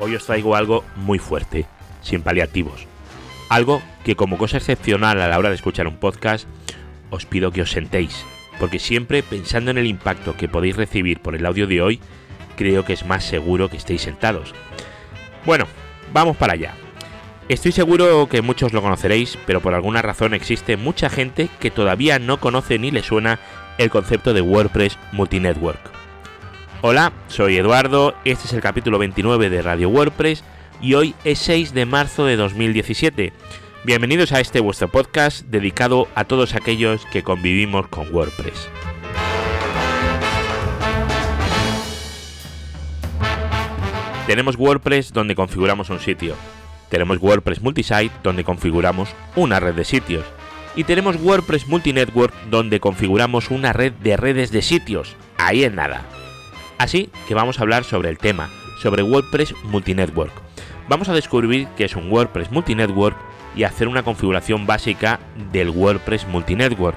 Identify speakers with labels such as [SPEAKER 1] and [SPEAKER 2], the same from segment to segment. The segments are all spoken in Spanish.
[SPEAKER 1] hoy os traigo algo muy fuerte, sin paliativos. Algo que como cosa excepcional a la hora de escuchar un podcast, os pido que os sentéis, porque siempre pensando en el impacto que podéis recibir por el audio de hoy, creo que es más seguro que estéis sentados. Bueno, vamos para allá. Estoy seguro que muchos lo conoceréis, pero por alguna razón existe mucha gente que todavía no conoce ni le suena el concepto de WordPress Multinetwork. Hola, soy Eduardo, este es el capítulo 29 de Radio WordPress y hoy es 6 de marzo de 2017. Bienvenidos a este vuestro podcast dedicado a todos aquellos que convivimos con WordPress. Tenemos WordPress donde configuramos un sitio. Tenemos WordPress Multisite donde configuramos una red de sitios. Y tenemos WordPress Multinetwork donde configuramos una red de redes de sitios. Ahí es nada. Así que vamos a hablar sobre el tema, sobre WordPress Multinetwork. Vamos a descubrir qué es un WordPress Multinetwork y hacer una configuración básica del WordPress Multinetwork.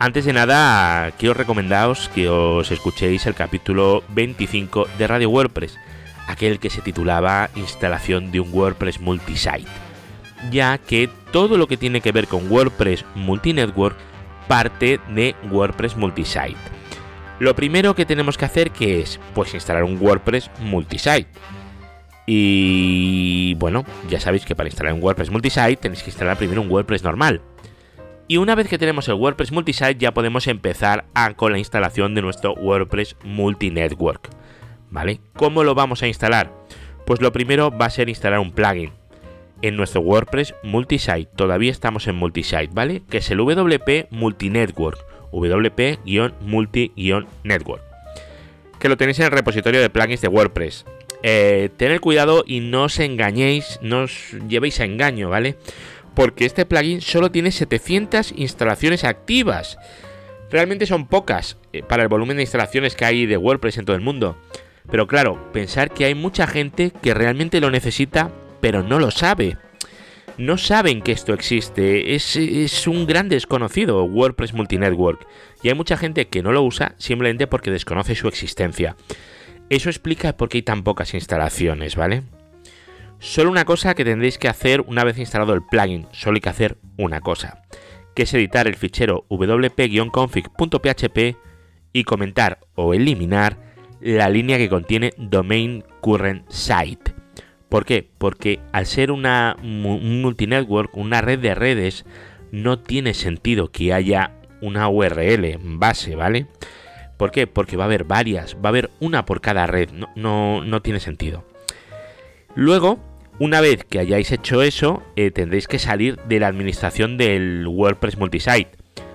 [SPEAKER 1] Antes de nada, quiero recomendaros que os escuchéis el capítulo 25 de Radio WordPress, aquel que se titulaba Instalación de un WordPress Multisite, ya que todo lo que tiene que ver con WordPress Multinetwork parte de WordPress Multisite. Lo primero que tenemos que hacer que es pues instalar un WordPress multisite. Y bueno, ya sabéis que para instalar un WordPress multisite tenéis que instalar primero un WordPress normal. Y una vez que tenemos el WordPress multisite ya podemos empezar con la instalación de nuestro WordPress multinetwork. ¿Vale? ¿Cómo lo vamos a instalar? Pues lo primero va a ser instalar un plugin en nuestro WordPress multisite. Todavía estamos en multisite, ¿vale? Que es el WP Multinetwork wp-multi-network, que lo tenéis en el repositorio de plugins de WordPress. Eh, tened cuidado y no os engañéis, no os llevéis a engaño, ¿vale? Porque este plugin solo tiene 700 instalaciones activas. Realmente son pocas eh, para el volumen de instalaciones que hay de WordPress en todo el mundo. Pero claro, pensar que hay mucha gente que realmente lo necesita, pero no lo sabe no saben que esto existe. Es, un gran desconocido WordPress Multinetwork. Y hay mucha gente que no lo usa simplemente porque desconoce su existencia. Eso explica por qué hay tan pocas instalaciones, ¿vale? Solo una cosa que tendréis que hacer una vez instalado el plugin. Solo hay que hacer una cosa. Que es editar el fichero wp-config.php y comentar o eliminar la línea que contiene domain current site ¿Por qué? Porque al ser una un multinetwork, una red de redes, no tiene sentido que haya una URL base, ¿vale? ¿Por qué? Porque va a haber varias, va a haber una por cada red, no, no, tiene sentido. Luego, una vez que hayáis hecho eso, eh, tendréis que salir de la administración del WordPress Multisite.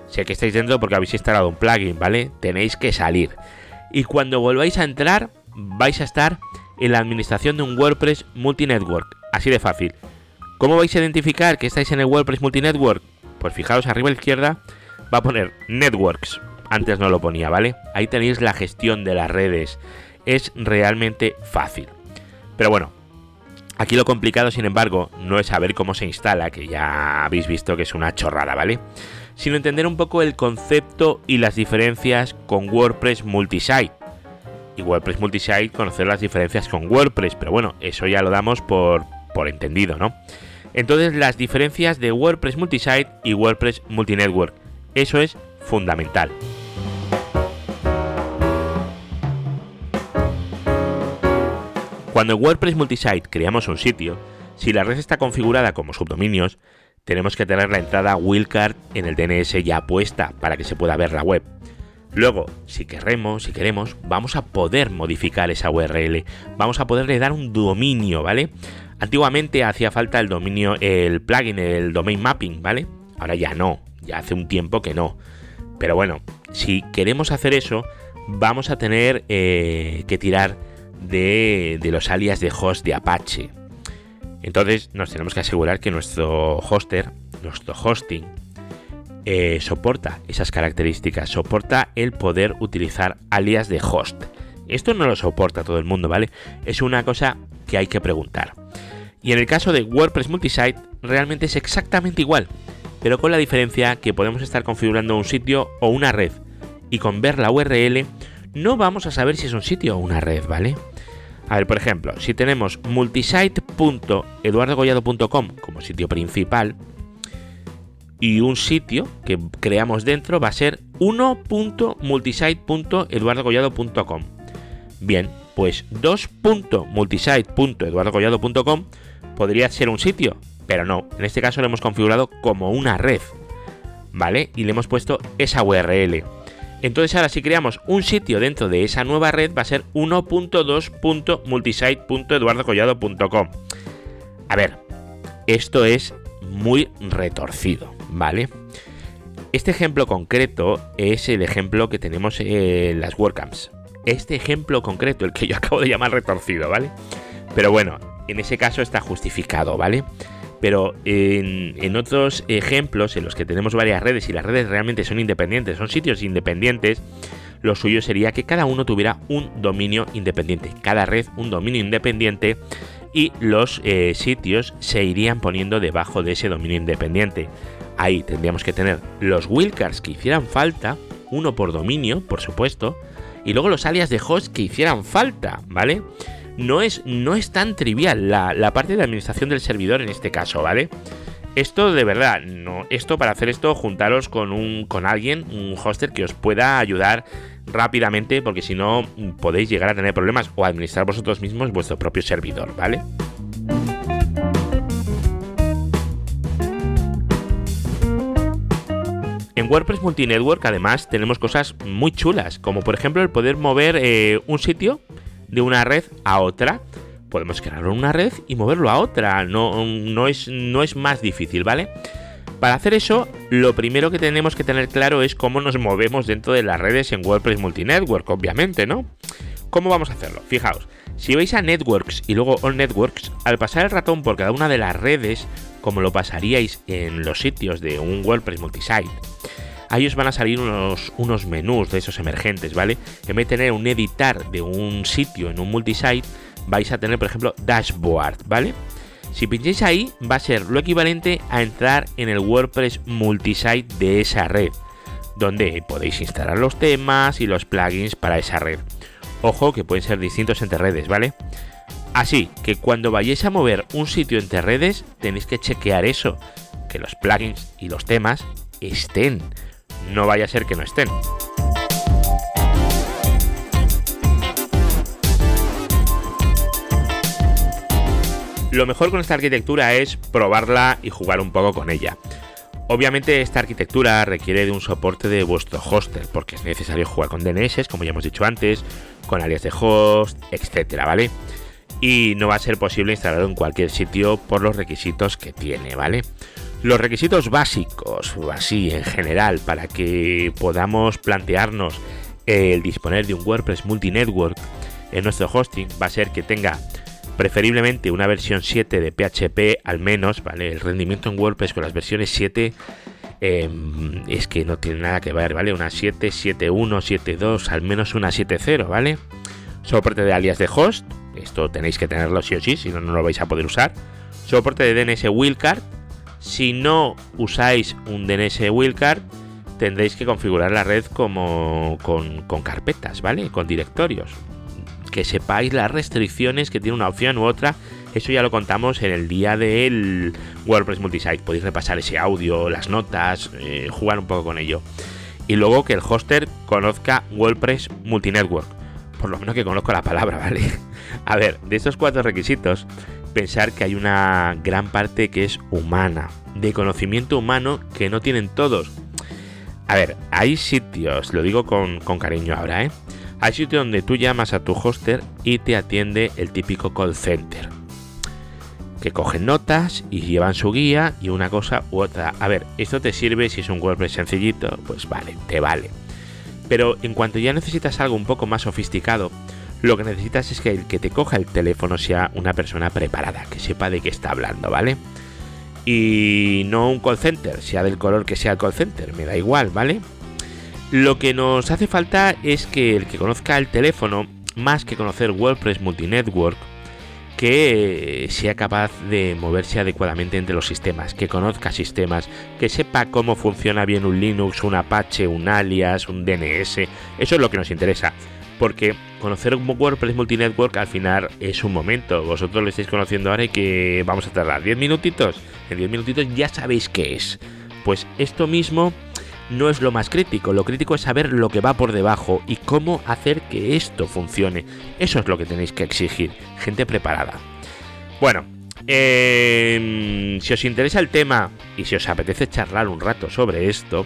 [SPEAKER 1] Sé que estáis dentro porque habéis instalado un plugin, ¿vale? Tenéis que salir. Y cuando volváis a entrar, vais a estar en la administración de un WordPress multinetwork. Así de fácil. ¿Cómo vais a identificar que estáis en el WordPress multinetwork? Pues fijaos arriba a la izquierda va a poner Networks. Antes no lo ponía, ¿vale? Ahí tenéis la gestión de las redes. Es realmente fácil. Pero bueno, aquí lo complicado, sin embargo, no es saber cómo se instala, que ya habéis visto que es una chorrada, ¿vale? Sino entender un poco el concepto y las diferencias con WordPress multisite y WordPress Multisite conocer las diferencias con WordPress, pero bueno, eso ya lo damos por, por entendido, ¿no? Entonces las diferencias de WordPress Multisite y WordPress Multinetwork, eso es fundamental. Cuando en WordPress Multisite creamos un sitio, si la red está configurada como subdominios, tenemos que tener la entrada wildcard en el DNS ya puesta para que se pueda ver la web. Luego, si queremos, si queremos, vamos a poder modificar esa URL, vamos a poderle dar un dominio, ¿vale? Antiguamente hacía falta el dominio, el plugin, el domain mapping, ¿vale? Ahora ya no, ya hace un tiempo que no. Pero bueno, si queremos hacer eso, vamos a tener eh, que tirar de, de los alias de host de Apache. Entonces nos tenemos que asegurar que nuestro hoster, nuestro hosting, eh, soporta esas características, soporta el poder utilizar alias de host. Esto no lo soporta todo el mundo, ¿vale? Es una cosa que hay que preguntar. Y en el caso de WordPress Multisite, realmente es exactamente igual, pero con la diferencia que podemos estar configurando un sitio o una red, y con ver la URL no vamos a saber si es un sitio o una red, ¿vale? A ver, por ejemplo, si tenemos multisite.eduardogollado.com como sitio principal y un sitio que creamos dentro va a ser 1.multisite.eduardogollado.com. Bien, pues 2.multisite.eduardogollado.com podría ser un sitio, pero no, en este caso lo hemos configurado como una red, ¿vale? Y le hemos puesto esa URL. Entonces ahora si creamos un sitio dentro de esa nueva red va a ser 1.2.multisite.eduardocollado.com. A ver, esto es muy retorcido, ¿vale? Este ejemplo concreto es el ejemplo que tenemos en las WordCamps. Este ejemplo concreto, el que yo acabo de llamar retorcido, ¿vale? Pero bueno, en ese caso está justificado, ¿vale? pero en, otros ejemplos en los que tenemos varias redes y las redes realmente son independientes, son sitios independientes, lo suyo sería que cada uno tuviera un dominio independiente, cada red un dominio independiente y los eh, sitios se irían poniendo debajo de ese dominio independiente. Ahí tendríamos que tener los wildcards que hicieran falta, uno por dominio, por supuesto, y luego los alias de host que hicieran falta, ¿vale? no es, no es tan trivial la, parte de administración del servidor en este caso, ¿vale? Esto de verdad, no, esto para hacer esto, juntaros con un con alguien, un hoster que os pueda ayudar rápidamente, porque si no podéis llegar a tener problemas o administrar vosotros mismos vuestro propio servidor, ¿vale? WordPress Multinetwork además tenemos cosas muy chulas, como por ejemplo el poder mover eh, un sitio de una red a otra, podemos crear una red y moverlo a otra. No, no, es, no es más difícil, ¿vale? Para hacer eso, lo primero que tenemos que tener claro es cómo nos movemos dentro de las redes en WordPress Multinetwork, obviamente, ¿no? ¿Cómo vamos a hacerlo? Fijaos, si vais a Networks y luego All Networks, al pasar el ratón por cada una de las redes, como lo pasaríais en los sitios de un WordPress Multisite, ahí os van a salir unos, unos menús de esos emergentes, ¿vale? En vez de tener un editar de un sitio en un multisite, vais a tener, por ejemplo, dashboard, ¿vale? Si pincháis ahí, va a ser lo equivalente a entrar en el WordPress multisite de esa red, donde podéis instalar los temas y los plugins para esa red. Ojo que pueden ser distintos entre redes, ¿vale? Así que cuando vayáis a mover un sitio entre redes, tenéis que chequear eso, que los plugins y los temas estén no vaya a ser que no estén. Lo mejor con esta arquitectura es probarla y jugar un poco con ella. Obviamente esta arquitectura requiere de un soporte de vuestro hoster, porque es necesario jugar con DNS, como ya hemos dicho antes, con alias de host, etcétera, ¿vale? Y no va a ser posible instalarlo en cualquier sitio por los requisitos que tiene, ¿vale? Los requisitos básicos, así en general, para que podamos plantearnos el disponer de un WordPress multinetwork en nuestro hosting va a ser que tenga preferiblemente una versión 7 de PHP al menos, ¿vale? El rendimiento en WordPress con las versiones 7 em, es que no tiene nada que ver, ¿vale? Una 7, 7.1, 7.2, al menos una 7.0, ¿vale? Soporte de alias de host, esto tenéis que tenerlo sí o sí, si no, no lo vais a poder usar. Soporte de DNS Wildcard, si no usáis un DNS Wildcard, tendréis que configurar la red como con, carpetas, ¿vale? Con directorios. Que sepáis las restricciones que tiene una opción u otra. Eso ya lo contamos en el día del WordPress Multisite. Podéis repasar ese audio, las notas, eh, jugar un poco con ello. Y luego que el hoster conozca WordPress Multinetwork. Por lo menos que conozca la palabra, ¿vale? A ver, de estos cuatro requisitos, pensar que hay una gran parte que es humana, de conocimiento humano que no tienen todos. A ver, hay sitios, lo digo con, cariño ahora, ¿eh? Hay sitios donde tú llamas a tu hoster y te atiende el típico call center. Que cogen notas y llevan su guía y una cosa u otra. A ver, esto te sirve si es un WordPress sencillito, pues vale, te vale. Pero en cuanto ya necesitas algo un poco más sofisticado, lo que necesitas es que el que te coja el teléfono sea una persona preparada, que sepa de qué está hablando, ¿vale? Y no un call center, sea del color que sea el call center, me da igual, ¿vale? Lo que nos hace falta es que el que conozca el teléfono, más que conocer WordPress Multinetwork, que sea capaz de moverse adecuadamente entre los sistemas, que conozca sistemas, que sepa cómo funciona bien un Linux, un Apache, un alias, un DNS, eso es lo que nos interesa porque conocer un WordPress Multinetwork al final es un momento. Vosotros lo estáis conociendo ahora y que vamos a tardar 10 minutitos. En 10 minutitos ya sabéis qué es. Pues esto mismo no es lo más crítico. Lo crítico es saber lo que va por debajo y cómo hacer que esto funcione. Eso es lo que tenéis que exigir. Gente preparada. Bueno, em, si os interesa el tema y si os apetece charlar un rato sobre esto,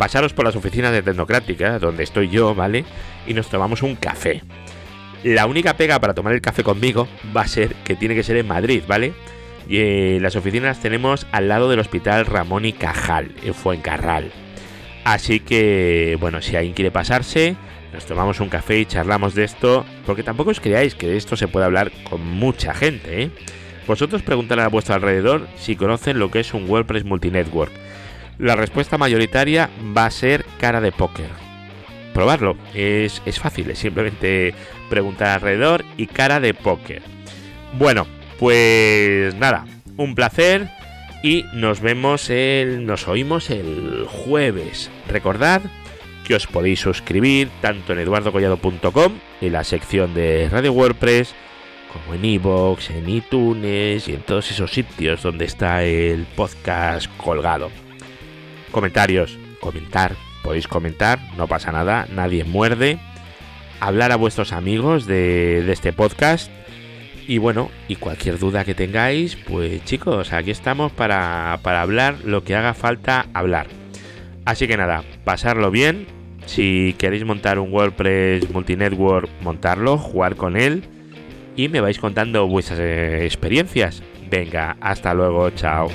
[SPEAKER 1] pasaros por las oficinas de Tecnocrática, donde estoy yo, ¿vale? Y nos tomamos un café. La única pega para tomar el café conmigo va a ser que tiene que ser en Madrid, ¿vale? Y eh, las oficinas tenemos al lado del Hospital Ramón y Cajal, en Fuencarral. Así que, bueno, si alguien quiere pasarse, nos tomamos un café y charlamos de esto, porque tampoco os creáis que de esto se puede hablar con mucha gente, ¿eh? Vosotros preguntad a vuestro alrededor si conocen lo que es un WordPress Multinetwork la respuesta mayoritaria va a ser cara de póker. Probarlo, es, fácil, es simplemente preguntar alrededor y cara de póker. Bueno, pues nada, un placer y nos vemos el. nos oímos el jueves. Recordad que os podéis suscribir tanto en eduardocollado.com, en la sección de Radio WordPress, como en iVoox, en iTunes y en todos esos sitios donde está el podcast colgado. Comentarios, comentar, podéis comentar, no pasa nada, nadie muerde. Hablar a vuestros amigos de, este podcast. Y bueno, y cualquier duda que tengáis, pues chicos, aquí estamos para, para hablar lo que haga falta hablar. Así que nada, pasarlo bien. Si queréis montar un WordPress multinetwork, montarlo, jugar con él. Y me vais contando vuestras eh, experiencias. Venga, hasta luego, chao.